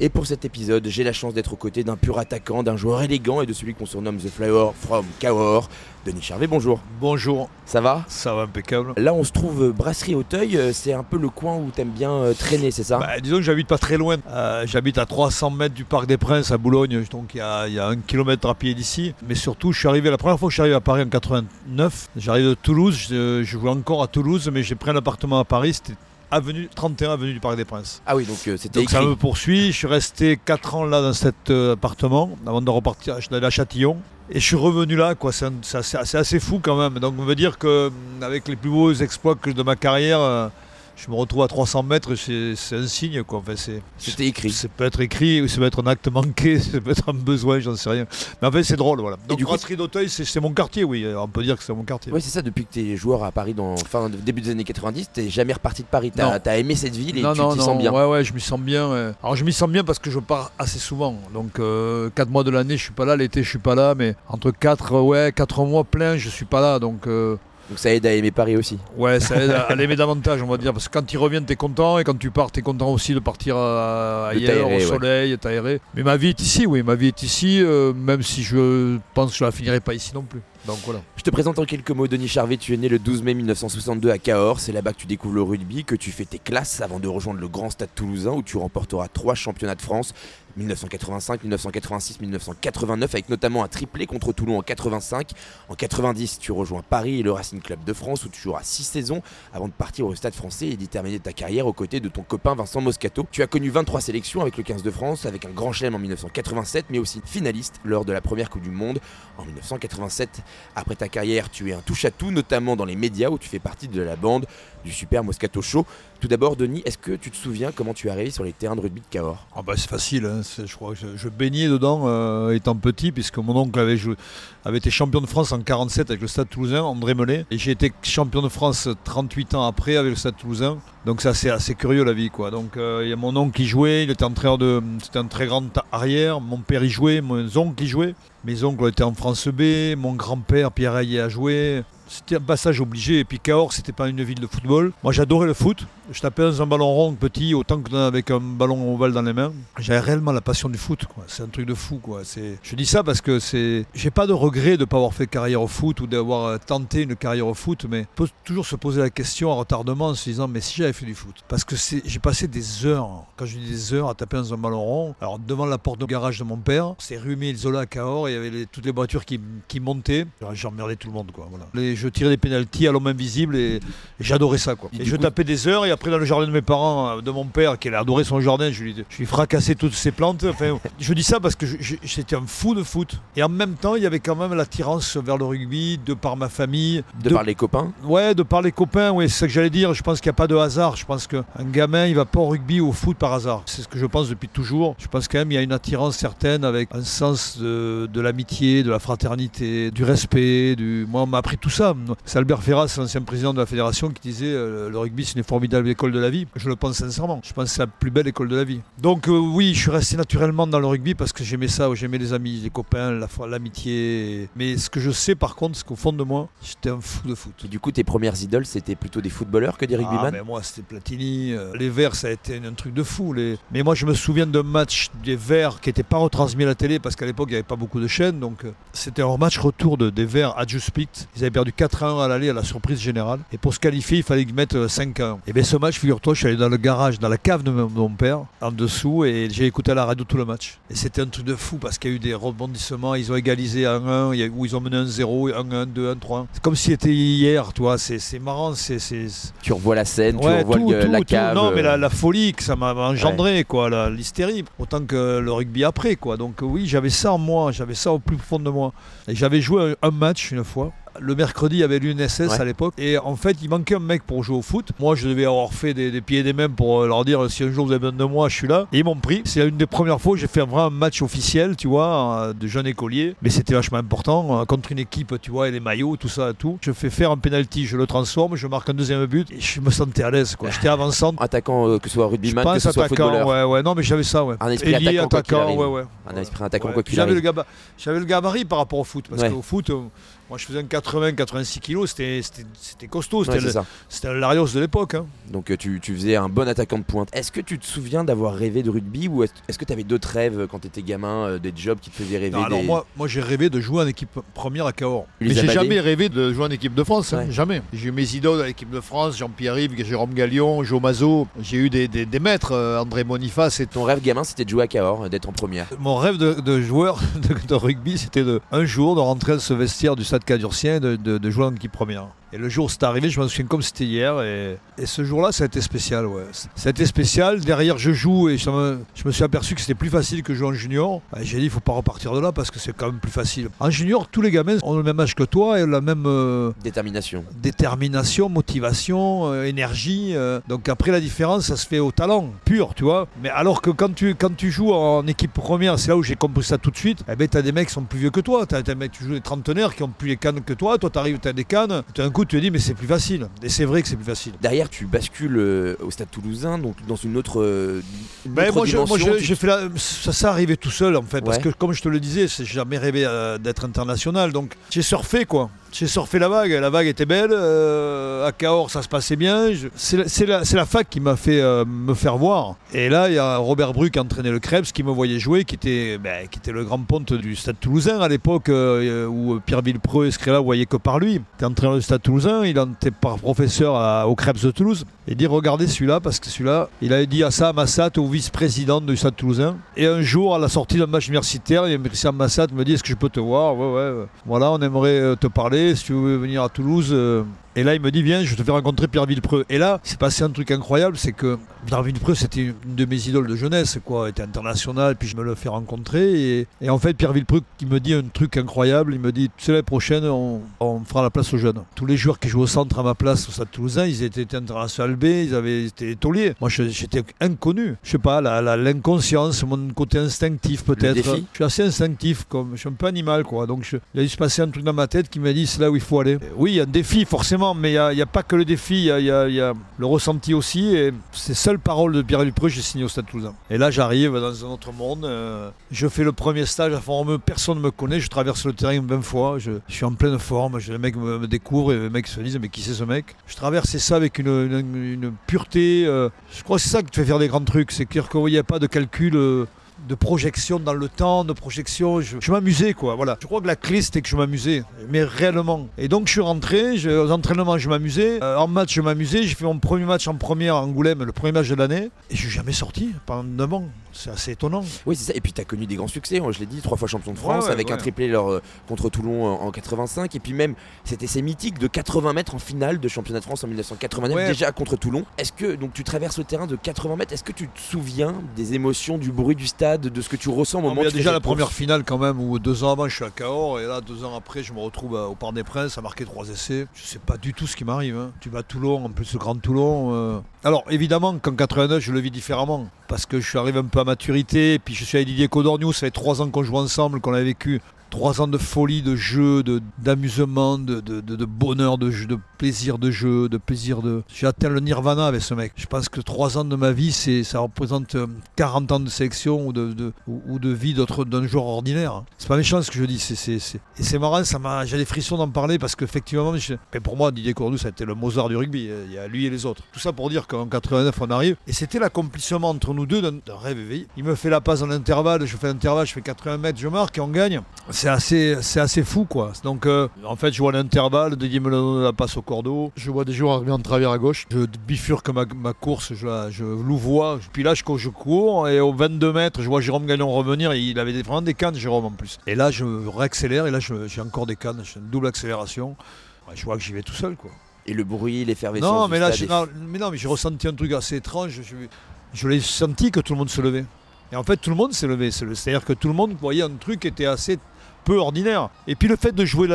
Et pour cet épisode, j'ai la chance d'être aux côtés d'un pur attaquant, d'un joueur élégant et de celui qu'on surnomme The Flower from Cahors. Denis Charvet, bonjour. Bonjour, Ça va? Ça va impeccable. Là, on se trouve euh, brasserie Auteuil, euh, c'est un peu le coin où t'aimes bien euh, traîner, c'est ça? Bah, disons que j'habite pas très loin. Euh, j'habite à 300 mètres du Parc des Princes à Boulogne, donc il y a, il y a un kilomètre à pied d'ici. Mais surtout, je suis arrivé la première fois que je suis arrivé à Paris en 89. J'arrive de Toulouse, je, je jouais encore à Toulouse, mais j'ai pris un appartement à Paris. C'était avenue 31 avenue du Parc des Princes. Ah oui, donc euh, c'était Donc ça me poursuit. Je suis resté 4 ans là dans cet euh, appartement avant de repartir. À Châtillon. Et je suis revenu là, quoi. C'est assez, fou quand même. Donc on veut dire que avec les plus beaux exploits de ma carrière, euh, je me retrouve à 300 mètres. C'est c'est un signe, quoi. Enfin, c'est C'était écrit. ça peut être écrit, ou ça peut être un acte manqué, ça peut être un besoin, j'en sais rien. Mais en fait, c'est drôle, voilà. Donc, Brasserie d'Auteuil, c'est mon quartier, oui. On peut dire que c'est mon quartier. Ouais, c'est ça, depuis que t'es joueur à Paris dans fin début des années 90, t'es jamais reparti de Paris. T'as Non. t'as aimé cette ville et non, tu t'y sens bien. Ouais, ouais, je m'y sens bien. euh. Alors, je m'y sens bien parce que je pars assez souvent. Donc, 4 mois de l'année, je suis pas là. L'été, je suis pas là. Mais entre 4 ouais, quatre mois pleins, je suis pas là. Donc, euh, Donc ça aide à aimer Paris aussi. ouais, ça aide à, à l'aimer davantage, on va dire. Parce que quand ils reviennent, t'es content. Et quand tu pars, t'es content aussi de partir euh, De ailleurs, au ouais. soleil, t'aérer. Mais ma vie est ici, oui. Ma vie est ici, euh, même si je pense que je la finirai pas ici non plus. Je te présente en quelques mots Denis Charvet, tu es né le 12 mai 1962 à Cahors, c'est là-bas que tu découvres le rugby, que tu fais tes classes avant de rejoindre le grand stade toulousain où tu remporteras trois championnats de France, 1985, 1986, 1989 avec notamment un triplé contre Toulon en 85. En 90, tu rejoins Paris et le Racing Club de France où tu joueras six saisons avant de partir au stade français et d'y terminer ta carrière aux côtés de ton copain Vincent Moscato. Tu as connu 23 sélections avec le 15 de France, avec un grand chelem en 1987 mais aussi finaliste lors de la première Coupe du Monde en 1987. Après ta carrière, tu es un touche-à-tout, notamment dans les médias où tu fais partie de la bande du super Moscato Show. Tout d'abord, Denis, est-ce que tu te souviens comment tu es arrivé sur les terrains de rugby de Cahors? Ah bah c'est facile, hein, je crois que je, baignais dedans euh, étant petit, puisque mon oncle avait, été champion de France en 47 avec le Stade Toulousain, André Mellet, et j'ai été champion de France 38 ans après avec le Stade Toulousain. Donc c'est assez, curieux la vie, quoi. Donc euh, il y a mon oncle qui jouait, il était entraîneur de, c'était un très grand arrière. Mon père y jouait, mon oncle qui jouait. Mes oncles étaient en France B, mon grand-père Pierre Hayet a joué. C'était un passage obligé. Et puis Cahors, c'était pas une ville de football. Moi, j'adorais le foot. Je tapais dans un ballon rond petit, autant que avec un ballon ovale dans les mains. J'avais réellement la passion du foot. C'est un truc de fou. Quoi. Je dis ça parce que c'est. J'ai pas de regret de ne pas avoir fait carrière au foot ou d'avoir euh, tenté une carrière au foot, mais on peut toujours se poser la question en retardement en se disant mais si j'avais fait du foot? Parce que j'ai passé des heures, quand je dis des heures, à taper dans un ballon rond. Alors devant la porte de garage de mon père, c'est rue Émile Zola Cahors, il y avait toutes les voitures qui, qui montaient. J'emmerdais tout le monde. Quoi, je tirais des pénalties à l'homme invisible et, et j'adorais ça. Quoi. Et je coup- tapais des heures et après dans le jardin de mes parents, euh, de mon père, qui adorait son jardin, je lui, je lui fracassais toutes ses plantes. Enfin, je dis ça parce que j'étais un fou de foot. Et en même temps, il y avait quand même l'attirance vers le rugby de par ma famille. De, par les copains Ouais, de par les copains, oui, c'est ça que j'allais dire. Je pense qu'il n'y a pas de hasard. Je pense qu'un gamin, il va pas au rugby ou au foot par hasard. C'est ce que je pense depuis toujours. Je pense quand même qu'il y a une attirance certaine avec un sens de, de l'amitié, de la fraternité, du respect. Du... Moi, on m'a appris tout ça. C'est Albert Ferras, l'ancien président de la fédération, qui disait euh, le rugby, c'est une formidable école de la vie. Je le pense sincèrement. Je pense que c'est la plus belle école de la vie. Donc, euh, oui, je suis resté naturellement dans le rugby parce que j'aimais ça. J'aimais les amis, les copains, la l'amitié. Mais ce que je sais, par contre, c'est qu'au fond de moi, j'étais un fou de foot. Et du coup, tes premières idoles, c'était plutôt des footballeurs que des Ah, rugbyman mais moi, c'était Platini. euh, les Verts, ça a été un truc de fou. Les... Mais moi, je me souviens d'un match des Verts qui n'était pas retransmis à la télé parce qu'à l'époque, il n'y avait pas beaucoup de chaînes. Donc, euh, c'était un match retour de, des Verts à Juspit. Ils avaient perdu 4-1 à l'aller à la surprise générale. Et pour se qualifier, il fallait qu'ils mettent euh, 5-1. Et bien, ce match, figure-toi, je suis allé dans le garage, dans la cave de mon père, en dessous, et j'ai écouté à la radio tout le match. Et c'était un truc de fou parce qu'il y a eu des rebondissements. Ils ont égalisé à 1-1, il y a- ou ils ont mené 1-0, 1-1, 2-1, 3-1. C'est comme si c'était hier, tu vois. C'est marrant. c'est c'est- Tu revois la scène, tu Ouais, revois tout, le- la tout, tout. cave. Non, mais la, euh, la folie que ça m'a engendré, quoi, la- l'hystérie, autant que le rugby après, quoi. Donc oui, j'avais ça en moi, j'avais ça au plus fond de moi. Et j'avais joué un match une fois le mercredi, il y avait l'UNSS Ouais. à l'époque. Et en fait, il manquait un mec pour jouer au foot. Moi, je devais avoir fait des, des pieds et des mains pour euh, leur dire si un jour vous avez besoin de moi, je suis là. Et ils m'ont pris. C'est une des premières fois où j'ai fait un vrai match officiel, tu vois, euh, de jeune écolier. Mais c'était vachement important. euh, Contre une équipe, tu vois, et les maillots, tout ça, tout. Je fais faire un penalty, je le transforme, je marque un deuxième but. Et je me sentais à l'aise, quoi. J'étais avant-centre. Attaquant, euh, que ce soit Je rugbyman, que pense ce soit attaquant, footballeur. ouais, ouais, non, mais j'avais ça, ouais. Un esprit attaquant, ouais, ouais. Un esprit attaquant, quoi qu'il J'avais le, gabarit par rapport au foot. Parce qu'au foot, moi je faisais un 80-86 kilos, c'était, c'était, c'était costaud. Ouais, C'était, le Larios de l'époque. hein. Donc euh, tu, tu faisais un bon attaquant de pointe. Est-ce que tu te souviens d'avoir rêvé de rugby ou est-ce que tu avais d'autres rêves euh, quand tu étais gamin, euh, des jobs qui te faisaient rêver Non, alors moi, moi j'ai rêvé de jouer en équipe première à Cahors. Les Mais j'ai jamais rêvé de jouer en équipe de France, hein, Ouais. jamais. J'ai eu mes idoles à l'équipe de France, Jean-Pierre Yves, Jérôme Gallion, Joe Mazot. J'ai eu des, des- des maîtres, euh, André Boniface et Ton rêve gamin, c'était de jouer à Cahors, d'être en première. Mon rêve de, de joueur de, de rugby, c'était de, un jour de rentrer dans ce vestiaire du stade Cadurcien et de, de- de jouer en équipe première. Et le jour où c'est arrivé, je me souviens comme c'était hier. Et, et ce jour-là, ça a été spécial. Ouais. Ça a été spécial. Derrière, je joue et me- je me suis aperçu que c'était plus facile que jouer en junior. Et J'ai dit, il faut pas repartir de là parce que c'est quand même plus facile. En junior, tous les gamins ont le même âge que toi et la même euh, Détermination. détermination, motivation, euh, énergie. euh. donc après la différence, ça se fait au talent pur, tu vois. Mais alors que quand tu, quand tu joues en équipe première, c'est là où j'ai compris ça tout de suite. Eh ben t'as des mecs qui sont plus vieux que toi. T'as des mecs, tu joues des trentenaires qui ont plus les cannes que toi. Toi t'arrives, t'as des cannes. Tout d'un coup tu te dis mais c'est plus facile. Et c'est vrai que c'est plus facile. Derrière, tu bascules euh, au stade toulousain, donc dans une autre, euh, une Ben, autre moi, je- moi, tu- j'ai fait la- ça, ça arrivé tout seul en fait, parce que comme je te le disais, j'ai jamais rêvé euh, d'être international, donc j'ai surfé quoi. J'ai surfé la vague, la vague était belle, euh, à Cahors ça se passait bien. C'est la, fac qui m'a fait euh, me faire voir. Et là, il y a Robert Bru qui entraînait le Krebs, qui me voyait jouer, qui était, ben, le grand ponte du stade toulousain à l'époque, euh, où Pierre Villepreux et Scrella voyaient que par lui. Il était entraîneur du stade toulousain, il était par professeur à- au Krebs de Toulouse. Il dit regardez celui-là, parce que celui-là, il avait dit à Sam Massat, au vice-président du stade toulousain. Et un jour, à la sortie d'un match universitaire, Sam Massat me dit est-ce que je peux te voir? Ouais, ouais. Voilà, on aimerait te parler, si tu veux venir à Toulouse. Euh. Et là, il me dit viens, je te fais rencontrer Pierre Villepreux. Et là, c'est passé un truc incroyable, c'est que Pierre Villepreux, c'était une de mes idoles de jeunesse, quoi. Il était international, puis je me le fais rencontrer. Et, et en fait, Pierre Villepreux, qui me dit un truc incroyable, il me dit tu sais, l'année prochaine, on, on fera la place aux jeunes. Tous les joueurs qui jouent au centre à ma place au Stade Toulousain, ils étaient international B, ils avaient été tauliers. Moi, j'étais inconnu. Je sais pas, l'inconscience, mon côté instinctif peut-être. Je suis assez instinctif, comme je suis un peu animal, quoi. Donc, je- il a dû se passer un truc dans ma tête qui m'a dit c'est là où il faut aller. Oui, il y a un défi, forcément, mais il n'y a, pas que le défi, il y a, le ressenti aussi. Et ces seules paroles de Pierre Villepreux, j'ai signé au Stade Toulousain. Et là, j'arrive dans un autre monde. euh, je fais le premier stage à personne ne me connaît. Je traverse le terrain 20 fois. Je, suis en pleine forme. Les mecs me, découvrent et les mecs se disent Mais qui c'est ce mec? Je traversais ça avec une pureté. euh, je crois que c'est ça qui te fait faire des grands trucs. C'est qu'il n'y a pas de calcul. euh, de projection dans le temps, de projection. Je, m'amusais, quoi. Voilà. Je crois que la clé, c'était que je m'amusais, mais réellement. Et donc, je suis rentré, je, aux entraînements, je m'amusais. Euh, en match, je m'amusais. J'ai fait mon premier match en première à Angoulême, le premier match de l'année. Et je suis jamais sorti pendant 9 ans. C'est assez étonnant. Oui, c'est ça. Et puis, tu as connu des grands succès. hein, Je l'ai dit, trois fois champion de France Ouais, ouais, avec un triplé leur, euh, contre Toulon en, en 85. Et puis, même cet essai mythique de 80 mètres en finale de championnat de France en 1989, Ouais. déjà contre Toulon. Est-ce que donc tu traverses le terrain de 80 mètres? Est-ce que tu te souviens des émotions, du bruit du stade, de ce que tu ressens au Non, moment mais il y où a déjà la première finale quand même où deux ans avant je suis à Cahors et là deux ans après je me retrouve euh, au Parc des Princes à marquer trois essais. Je sais pas du tout ce qui m'arrive. hein. Tu vas à Toulon, en plus le Grand Toulon. euh. Alors évidemment qu'en 89 je le vis différemment parce que je suis arrivé un peu maturité. Puis je suis avec Didier Codorniou, ça fait trois ans qu'on joue ensemble, qu'on a vécu trois ans de folie, de jeu, d'amusement, de, de, de- bonheur, de, jeu, de plaisir de jeu, de plaisir de... J'ai atteint le nirvana avec ce mec. Je pense que trois ans de ma vie, ça représente euh, 40 ans de sélection ou de, ou, de vie d'un joueur ordinaire. C'est pas méchant ce que je dis. Et c'est marrant, ça m'a... j'ai des frissons d'en parler parce qu'effectivement, mais pour moi, Didier Cordoue, ça a été le Mozart du rugby. Il y a lui et les autres. Tout ça pour dire qu'en 89, on arrive. Et c'était l'accomplissement entre nous deux d'un rêve éveillé. Il me fait la passe en intervalle, je fais l'intervalle, je fais 80 mètres, je marque et on gagne. C'est assez, c'est assez fou, quoi. Donc, euh, en fait, je vois l'intervalle, Didier me donne la passe au cordeau. Je vois des joueurs arriver en travers à gauche. Je bifurque ma, ma course, je, la- je louvoie. Puis là, je, cours- je cours et au 22 mètres, je vois Jérôme Gagnon revenir. Et il avait vraiment des cannes, Jérôme, en plus. Et là, je réaccélère et là, je- j'ai encore des cannes. J'ai une double accélération. Je vois que j'y vais tout seul, quoi. Et le bruit, l'effervescence. Non, mais là, non, mais non, mais j'ai ressenti un truc assez étrange. Je, je l'ai senti que tout le monde se levait. Et en fait, tout le monde s'est levé. C'est le- C'est-à-dire que tout le monde voyait un truc qui était assez peu ordinaire. Et puis le fait de jouer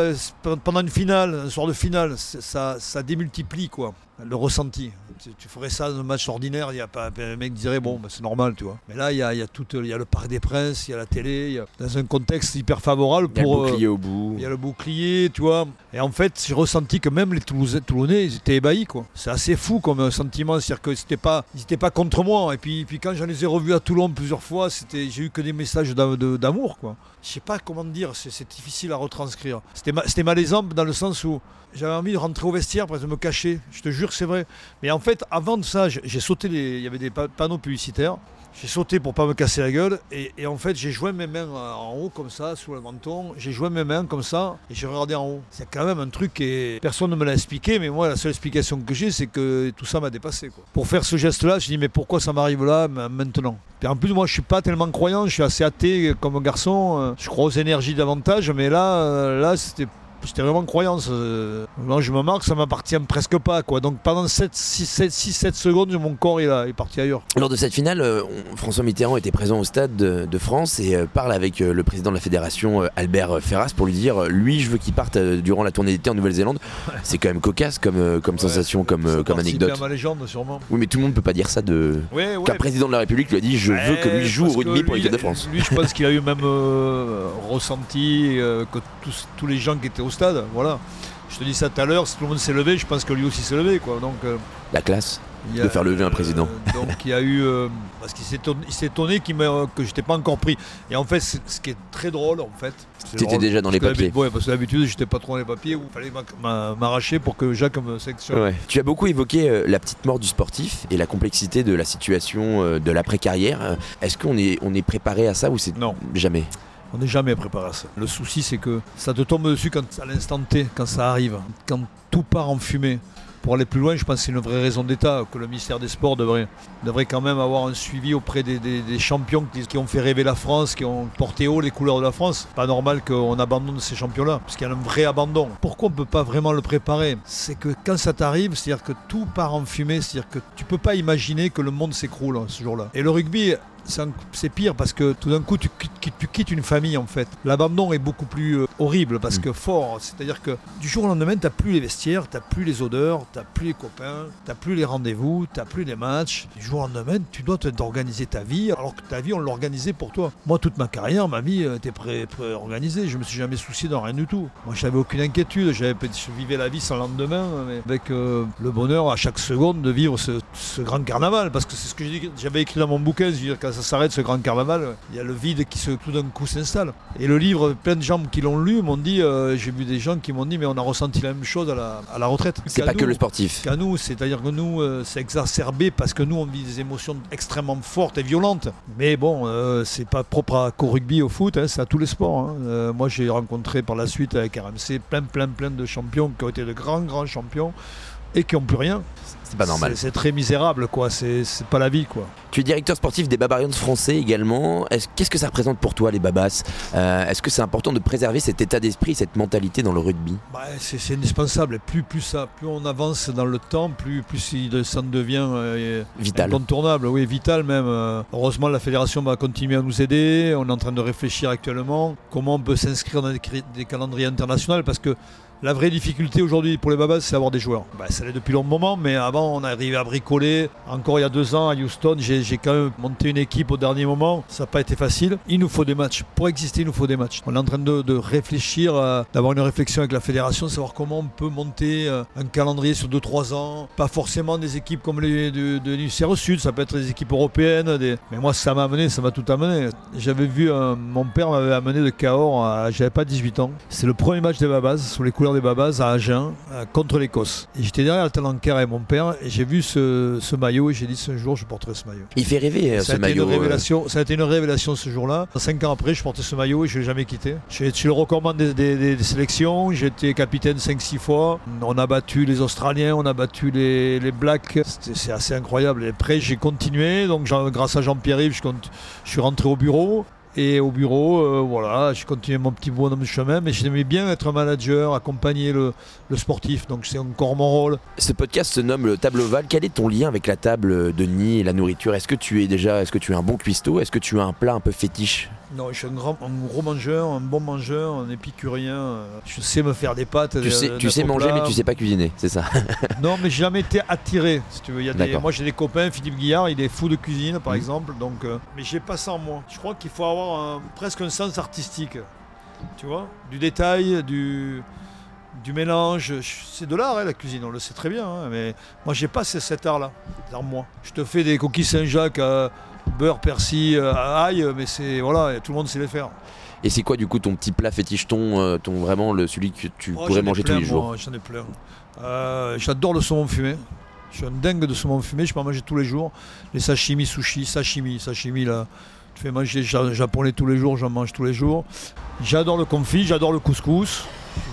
pendant une finale, un soir de finale, ça démultiplie quoi, le ressenti. Tu, tu ferais ça dans un match ordinaire, il y a pas, un mec dirait bon, bah, c'est normal, tu vois. Mais là, il y a, il y, a tout, il y a le Parc des Princes, il y a la télé, il y a- dans un contexte hyper favorable Il y a le pour. euh, bouclier au bout. il y a le bouclier, tu vois. Et en fait, j'ai ressenti que même les Toulousais, Toulonnais, ils étaient ébahis, quoi. C'est assez fou comme euh, sentiment, c'est-à-dire que c'était pas, ils n'étaient pas contre moi. Et puis, puis quand j'en les ai revus à Toulon plusieurs fois, c'était, j'ai eu que des messages d'amour, quoi. Je sais pas comment dire, c'est, difficile à retranscrire. C'était, ma- malaisant dans le sens où j'avais envie de rentrer au vestiaire, de me cacher. Je te jure, c'est vrai. Mais en fait, avant de ça, j'ai, sauté il y avait des pa- panneaux publicitaires. J'ai sauté pour pas me casser la gueule et, en fait j'ai joint mes mains euh, en haut comme ça sous le menton. J'ai joint mes mains comme ça et j'ai regardé en haut. C'est quand même un truc et personne ne me l'a expliqué mais moi la seule explication que j'ai c'est que tout ça m'a dépassé. Pour faire ce geste là je dis mais pourquoi ça m'arrive là maintenant? Et en plus moi je suis pas tellement croyant, je suis assez athée comme garçon. euh, Je crois aux énergies davantage mais là, euh, là c'était J'étais vraiment croyance. euh, Moi, je me marque, ça m'appartient presque pas. Quoi. Donc pendant 7, 6, 7, 6, 7 secondes, mon corps il, est parti ailleurs. Lors de cette finale, euh, François Mitterrand était présent au stade de, de France et euh, parle avec le président de la fédération, Albert Ferras, pour lui dire lui, je veux qu'il parte durant la tournée d'été en Nouvelle-Zélande. C'est quand même cocasse comme, comme sensation, comme, comme anecdote. à ma légende, sûrement. Oui, mais tout le monde peut pas dire ça de. Ouais, Qu'un président de la République lui a dit Je veux que lui joue au rugby pour l'équipe de France. Lui, je pense qu'il a eu même euh, ressenti euh, que tous, tous les gens qui étaient au stade, voilà. Je te dis ça tout à l'heure, si tout le monde s'est levé, je pense que lui aussi s'est levé, quoi. Donc, euh, La classe. il De faire lever un président. donc il y a eu, euh, parce qu'il s'est étonné, il s'est étonné qu'il m'a- que j'étais pas encore pris. Et en fait, ce qui est très drôle, en fait. drôle, déjà dans les papiers. Ouais, parce que d'habitude, j'étais pas trop dans les papiers où il fallait m'a- m'a- m'arracher pour que Jacques me sélectionne. Ouais. Tu as beaucoup évoqué euh, la petite mort du sportif et la complexité de la situation euh, de l'après-carrière. Euh, Est-ce qu'on est, on est préparé à ça ou c'est Non. jamais? On n'est jamais préparé à ça. Le souci, c'est que ça te tombe dessus à l'instant T, quand ça arrive, quand tout part en fumée. Pour aller plus loin, je pense que c'est une vraie raison d'État, que le ministère des Sports devrait, quand même avoir un suivi auprès des, champions qui, ont fait rêver la France, qui ont porté haut les couleurs de la France. Pas normal qu'on abandonne ces champions-là, parce qu'il y a un vrai abandon. Pourquoi on ne peut pas vraiment le préparer? C'est que quand ça t'arrive, c'est-à-dire que tout part en fumée, c'est-à-dire que tu peux pas imaginer que le monde s'écroule ce jour-là. Et le rugby, c'est pire parce que tout d'un coup tu, quittes- tu quittes une famille en fait. L'abandon est beaucoup plus euh, horrible parce Mm. que fort. C'est-à-dire que du jour au lendemain, t'as plus les vestiaires, t'as plus les odeurs, t'as plus les copains, t'as plus les rendez-vous, t'as plus les matchs. Du jour au lendemain, tu dois t'organiser ta vie alors que ta vie on l'organisait pour toi. Moi, toute ma carrière, ma vie euh, était pré, organisée. Je me suis jamais soucié de rien du tout. Moi, j'avais aucune inquiétude. J'avais, je vivais la vie sans lendemain, mais avec euh, le bonheur à chaque seconde de vivre ce, ce grand carnaval. Parce que c'est ce que j'avais écrit dans mon bouquin. Je veux dire, ça s'arrête, ce grand carnaval, il y a le vide qui se, tout d'un coup s'installe. Et le livre, plein de gens qui l'ont lu m'ont dit, euh, j'ai vu des gens qui m'ont dit, mais on a ressenti la même chose à la, à la retraite. C'est pas que le sportif. qu'à nous, c'est-à-dire que nous, euh, c'est exacerbé parce que nous, on vit des émotions extrêmement fortes et violentes. Mais bon, euh, c'est pas propre à- qu'au rugby, au foot, hein, c'est à tous les sports. hein. Moi, j'ai rencontré par la suite avec RMC plein, plein, plein de champions qui ont été de grands, grands champions et qui n'ont plus rien. C'est pas normal. C'est très misérable, quoi. C'est pas la vie, quoi. Tu es directeur sportif des Barbarians français également. Est-ce- Qu'est-ce que ça représente pour toi, les Babas? Euh, Est-ce que c'est important de préserver cet état d'esprit, cette mentalité dans le rugby? Bah, c'est indispensable. Plus, plus, ça, plus on avance dans le temps, plus, plus il- ça en devient euh, Vital. Incontournable, oui, vital même. Euh, Heureusement, la fédération va continuer à nous aider. On est en train de réfléchir actuellement comment on peut s'inscrire dans des calendriers internationaux parce que la vraie difficulté aujourd'hui pour les Babas, c'est avoir des joueurs. Bah, ça l'est depuis long moment, mais avant, on arrivait à bricoler. Encore il y a deux ans à Houston, j'ai quand même monté une équipe au dernier moment. Ça n'a pas été facile. Il nous faut des matchs. Pour exister, il nous faut des matchs. On est en train de, de réfléchir, euh, d'avoir une réflexion avec la fédération, savoir comment on peut monter euh, un calendrier sur 2-3 ans. Pas forcément des équipes comme les de, de l'UCR Sud, ça peut être des équipes européennes. Mais moi, ça m'a amené, ça m'a tout amené. J'avais vu, euh, mon père m'avait amené de Cahors, j'avais pas 18 ans. C'est le premier match des Babas, sous les couleurs des Babas, à Agen, euh, contre l'Écosse. J'étais derrière le Talanker avec mon père, et j'ai vu ce, ce maillot, et j'ai dit, ce jour, je porterai ce maillot. Il fait rêver euh, Ça ce a, été maillot. une euh, révélation, ça a été une révélation ce jour-là. Cinq ans après, je portais ce maillot et je ne l'ai jamais quitté. Je suis le recommande des, des- des- sélections. Été capitaine 5-6 fois. On a battu les Australiens, on a battu les, les Blacks. C'est assez incroyable. Et après, j'ai continué. Donc, grâce à Jean-Pierre-Yves, je suis rentré au bureau. Et au bureau, euh, voilà, j'ai continué mon petit bonhomme chemin, mais j'aimais bien être manager, accompagner le, sportif, donc c'est encore mon rôle. Ce podcast se nomme le Table Ovale. Quel est ton lien avec la table de nid et la nourriture? Est-ce que tu es déjà, est-ce que tu es un bon cuistot? Est-ce que tu as un plat un peu fétiche? Non, je suis un, grand, un gros mangeur, un bon mangeur, un épicurien. euh, Je sais me faire des pâtes. Tu sais, tu sais manger, mais tu sais pas cuisiner, c'est ça. Non, mais j'ai jamais été attiré. Si tu veux. Il y a des- moi, j'ai des copains, Philippe Guillard, il est fou de cuisine, par Mhm. exemple. Donc, euh, mais j'ai pas ça en moi. Je crois qu'il faut avoir un- presque un sens artistique. Tu vois Du détail, du, du mélange. C'est de l'art, hein, la cuisine, on le sait très bien. hein, mais moi, j'ai pas ce- cet art-là en moi. Je te fais des coquilles Saint-Jacques, beurre, persil, euh, ail, mais c'est. Voilà, tout le monde sait les faire. Et c'est quoi du coup ton petit plat fétiche, ton, euh, ton vraiment le celui que tu Oh, pourrais manger plein, tous les jours? J'en ai plein. Euh, J'adore le saumon fumé. Je suis un dingue de saumon fumé, je peux en manger tous les jours. Les sashimi, sushi, sashimi, sashimi là. Tu fais manger ja- japonais tous les jours, j'en mange tous les jours. J'adore le confit, j'adore le couscous.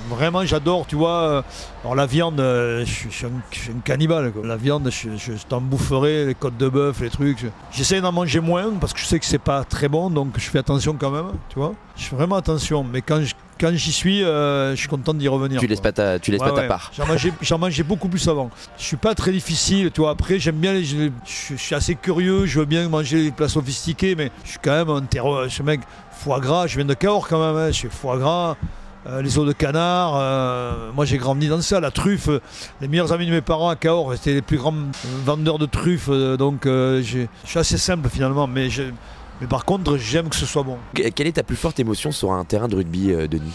Vraiment, j'adore, tu vois. euh, Alors la viande, euh, je suis- je suis un, je suis un cannibale. quoi. La viande, je, t'en boufferai, les côtes de bœuf, les trucs. Je- J'essaie d'en manger moins parce que je sais que c'est pas très bon, donc je fais attention quand même, tu vois. Je fais vraiment attention, mais quand je- quand j'y suis, euh, je suis content d'y revenir. Tu laisses quoi. pas ta, tu laisses Ouais, pas ta ouais. part. J'en mangeais, beaucoup plus avant. Je suis pas très difficile, tu vois. Après, j'aime bien les. Je, je suis assez curieux, je veux bien manger les plats sophistiqués, mais je suis quand même un terreau. Ce mec, foie gras, je viens de Cahors quand même, hein, je suis foie gras. Euh, les os de canard, euh, moi j'ai grandi dans ça, la truffe, les meilleurs amis de mes parents à Cahors, c'était les plus grands vendeurs de truffes, euh, donc je suis assez simple finalement, mais, mais par contre j'aime que ce soit bon. Que- Quelle est ta plus forte émotion sur un terrain de rugby, Denis?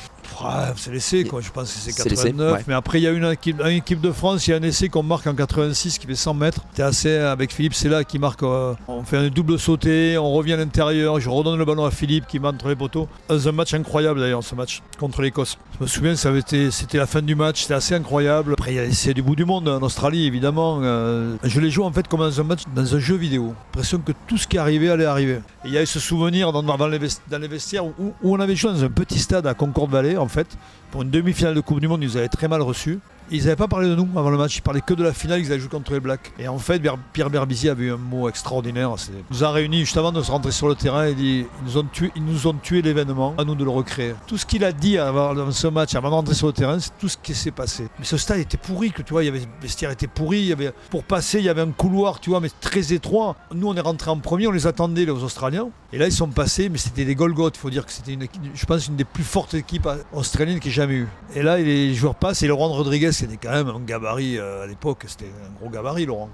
C'est l'essai, quoi. Je pense que c'est C'est l'essai, 89. ouais. Mais après, il y a une équipe, une équipe de France, il y a un essai qu'on marque en 86 qui fait 100 mètres. C'était assez avec Philippe, c'est là qui marque. euh, on fait un double sauté, on revient à l'intérieur. Je redonne le ballon à Philippe qui met entre les poteaux. C'est un match incroyable d'ailleurs, ce match contre l'Écosse. Je me souviens, ça avait été, c'était la fin du match, c'était assez incroyable. Après, il y a l'essai du bout du monde en Australie, évidemment. Euh, je l'ai joué en fait comme dans un match, dans un jeu vidéo. L'impression que tout ce qui arrivait allait arriver. Et il y avait ce souvenir dans, les, dans les vestiaires où, où on avait joué dans un petit stade à Concorde-Vallée, en fait. Pour une demi-finale de Coupe du Monde, ils nous avaient très mal reçus. Ils n'avaient pas parlé de nous avant le match, ils parlaient que de la finale, ils avaient joué contre les Blacks. Et en fait, Pierre Berbizier avait eu un mot extraordinaire. Il nous a réunis juste avant de se rentrer sur le terrain. Il dit ils nous ont tué, l'événement, à nous de le recréer. Tout ce qu'il a dit avant, ce match, avant de rentrer sur le terrain, c'est tout ce qui s'est passé. Mais ce stade était pourri, que tu vois, il y avait, le vestiaire était pourri. Pour passer, il y avait un couloir, tu vois, mais très étroit. Nous, on est rentrés en premier, on les attendait, les Australiens. Et là, ils sont passés, mais c'était des Golgoth. Il faut dire que c'était, une, je pense, une des plus fortes équipes australiennes qu'il ait jamais eu. Et là, les joueurs passent et Laurent Rodriguez, qui était quand même un gabarit euh, à l'époque, c'était un gros gabarit, Laurent.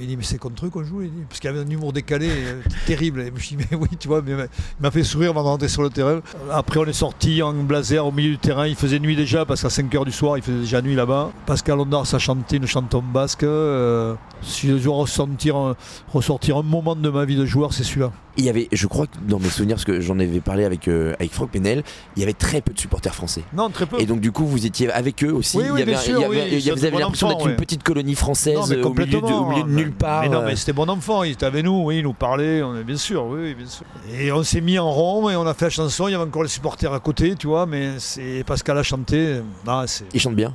Il dit, mais c'est contre eux qu'on joue, il dit. parce qu'il y avait un humour décalé euh, terrible. Et je me suis dit, mais oui, tu vois, mais, mais il m'a fait sourire avant de rentrer sur le terrain. Après, on est sorti en blazer au milieu du terrain. Il faisait nuit déjà, parce qu'à 5h du soir, il faisait déjà nuit là-bas. Pascal Ondars a chanté une chanson basque. Euh, si je dois ressentir un- ressortir un moment de ma vie de joueur, c'est celui-là. Il y avait, je crois que dans mes souvenirs, parce que j'en avais parlé avec, euh, avec Franck Penel, il y avait très peu de supporters français. Non, très peu. Et donc du coup, vous étiez avec eux aussi. Oui, oui, il y avait, bien un- sûr, il y avait- oui, il y c'est avait- vous avez l'impression d'être une petite colonie française Non, au, milieu de, au milieu de nulle part. Mais non, mais c'était bon enfant, il était avec nous, oui, il nous parlait, on est bien sûr, oui, bien sûr. Et on s'est mis en rond et on a fait la chanson, il y avait encore les supporters à côté, tu vois, mais c'est Pascal a chanté. Ah, c'est... Il chante bien.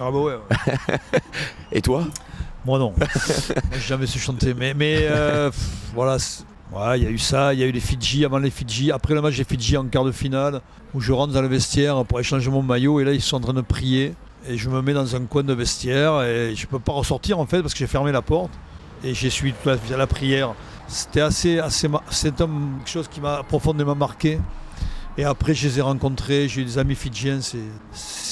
Ah bah ouais, ouais. Et toi? Moi non. Moi j'ai jamais su chanter. Mais, mais euh, pff, voilà. c'est- Ouais, il y a eu ça, il y a eu les Fidji avant les Fidji. Après le match des Fidji en quart de finale, où je rentre dans le vestiaire pour échanger mon maillot et là ils sont en train de prier. Et je me mets dans un coin de vestiaire et je peux pas ressortir en fait parce que j'ai fermé la porte. Et j'ai suivi toute la, la prière. C'était assez, assez, c'est quelque chose qui m'a profondément marqué. Et après, je les ai rencontrés, j'ai eu des amis fidjiens. C'est,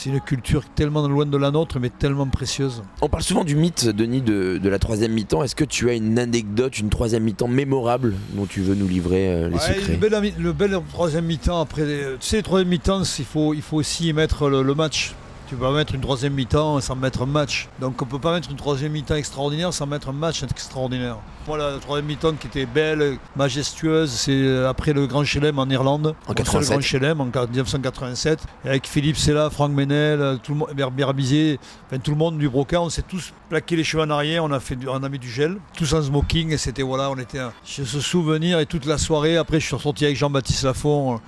une culture tellement loin de la nôtre, mais tellement précieuse. On parle souvent du mythe, Denis, de, de la troisième mi-temps. Est-ce que tu as une anecdote, une troisième mi-temps mémorable dont tu veux nous livrer euh, les Ouais, secrets le, bel, ami- le bel troisième mi-temps après. les- Tu sais, le troisième mi-temps, il faut, il faut aussi y mettre le, le match. Tu peux pas mettre une troisième mi-temps sans mettre un match. Donc on peut pas mettre une troisième mi-temps extraordinaire sans mettre un match extraordinaire. Moi, la troisième mi-temps qui était belle, majestueuse, c'est euh, après le Grand Chelem en Irlande. En Mon seul 87. Grand Chelem en 1987. Et avec Philippe Sella, Franck Menel, euh, tout le monde, Ber- Berbizier, enfin, tout le monde du Broca, on s'est tous plaqué les cheveux en arrière, on a, fait on a mis du gel, tous en smoking, et c'était voilà, on était. un- J'ai ce souvenir, et toute la soirée, après je suis ressorti avec Jean-Baptiste Lafont.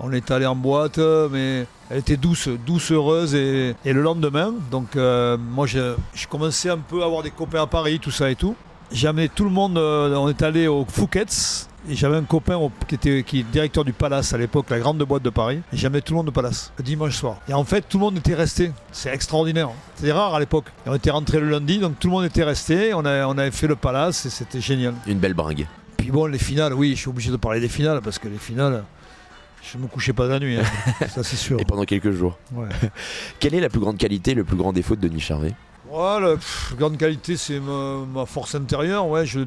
On est allé en boîte, mais elle était douce, douce, heureuse. Et, et le lendemain, donc euh, moi je, je commençais un peu à avoir des copains à Paris, tout ça et tout. J'ai amené tout le monde, euh, on est allé au Fouquet's. Et j'avais un copain au- qui était qui directeur du Palace à l'époque, la grande boîte de Paris. Et j'amenais tout le monde au Palace, le dimanche soir. Et en fait, tout le monde était resté. C'est extraordinaire. hein. C'était rare à l'époque. Et on était rentré le lundi, donc tout le monde était resté. On, a, on avait fait le Palace et c'était génial. Une belle bringue. Puis bon, les finales, oui, je suis obligé de parler des finales parce que les finales, je ne me couchais pas la nuit, hein. ça c'est sûr. Et pendant quelques jours. Ouais. Quelle est la plus grande qualité, le plus grand défaut de Denis Charvet? Voilà, pff, grande qualité, c'est ma, ma force intérieure. Ouais, je,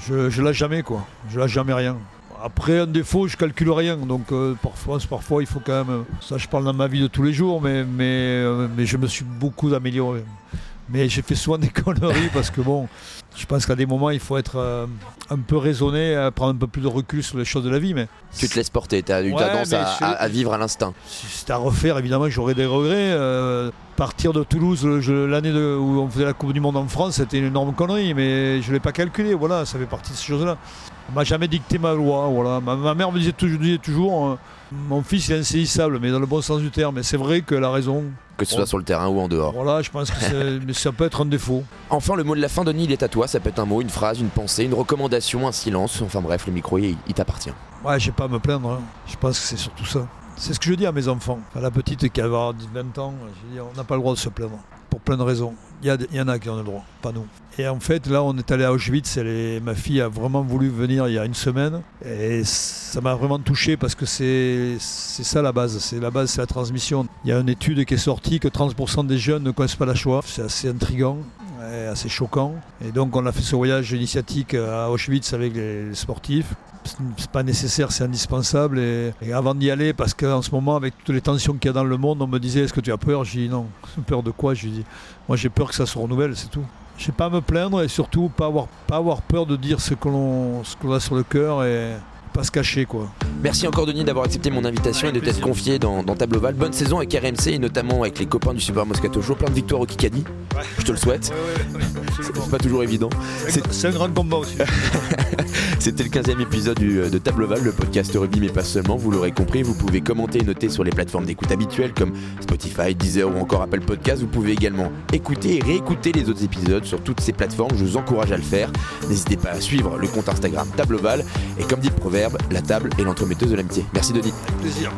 je, je lâche jamais, quoi. Je lâche jamais rien. Après, un défaut, je calcule rien. Donc, euh, parfois, parfois, il faut quand même. Ça, je parle dans ma vie de tous les jours, mais, mais, euh, mais je me suis beaucoup amélioré. Mais j'ai fait souvent des conneries parce que, bon, je pense qu'à des moments, il faut être euh, un peu raisonné, euh, prendre un peu plus de recul sur les choses de la vie. Mais Tu te laisses porter, tu as eu Ouais, tendance à, c'est- à- à vivre à l'instinct. si c'était à refaire, évidemment, j'aurais des regrets. Euh, partir de Toulouse l'année où on faisait la Coupe du Monde en France, c'était une énorme connerie, mais je ne l'ai pas calculé. Voilà, ça fait partie de ces choses-là. On m'a jamais dicté ma loi. Voilà. Ma, ma mère me disait toujours, disait toujours euh, mon fils est insaisissable, mais dans le bon sens du terme. Et c'est vrai qu'elle a raison. Que ce soit sur le terrain ou en dehors. Voilà, je pense que mais ça peut être un défaut. Enfin, le mot de la fin, Denis, il est à toi. Ça peut être un mot, une phrase, une pensée, une recommandation, un silence. Enfin bref, le micro, il, il t'appartient. Ouais, j'ai pas à me plaindre. hein. Je pense que c'est surtout ça. C'est ce que je dis à mes enfants. À la petite qui avoir 20 ans, je dis, on n'a pas le droit de se plaindre. Pour plein de raisons. Il y, en a qui ont le droit, pas nous. Et en fait, là, on est allé à Auschwitz. Ma fille a vraiment voulu venir il y a une semaine. Et ça m'a vraiment touché parce que c'est ça la base. C'est la base, c'est la transmission. Il y a une étude qui est sortie que 30% des jeunes ne connaissent pas la Shoah. C'est assez intriguant. Assez choquant. Et donc on a fait ce voyage initiatique à Auschwitz avec les sportifs c'est pas nécessaire, c'est indispensable. Et, avant d'y aller, parce qu'en ce moment, avec toutes les tensions qu'il y a dans le monde, on me disait Est-ce que tu as peur? J'ai dit non. Peur de quoi? J'ai dit Moi, j'ai peur que ça se renouvelle, c'est tout. Je sais pas à me plaindre et surtout pas avoir, pas avoir peur de dire ce que l'on a sur le cœur et pas se cacher, quoi. Merci encore Denis d'avoir accepté mon invitation et de t'être confié dans, dans Table Oval. Bonne saison avec RMC et notamment avec les copains du Super Moscato Show. Plein de victoires au Kikadi. Je te le souhaite. C'est pas toujours évident. C'est- C'est un grand combat aussi. C'était le 15e épisode du- de Table Oval, le podcast rugby, mais pas seulement. Vous l'aurez compris, vous pouvez commenter et noter sur les plateformes d'écoute habituelles comme Spotify, Deezer ou encore Apple Podcast. Vous pouvez également écouter et réécouter les autres épisodes sur toutes ces plateformes. Je vous encourage à le faire. N'hésitez pas à suivre le compte Instagram Table Oval. Et comme dit le proverbe, la table est l'entremetteuse de l'amitié. Merci Denis. Plaisir.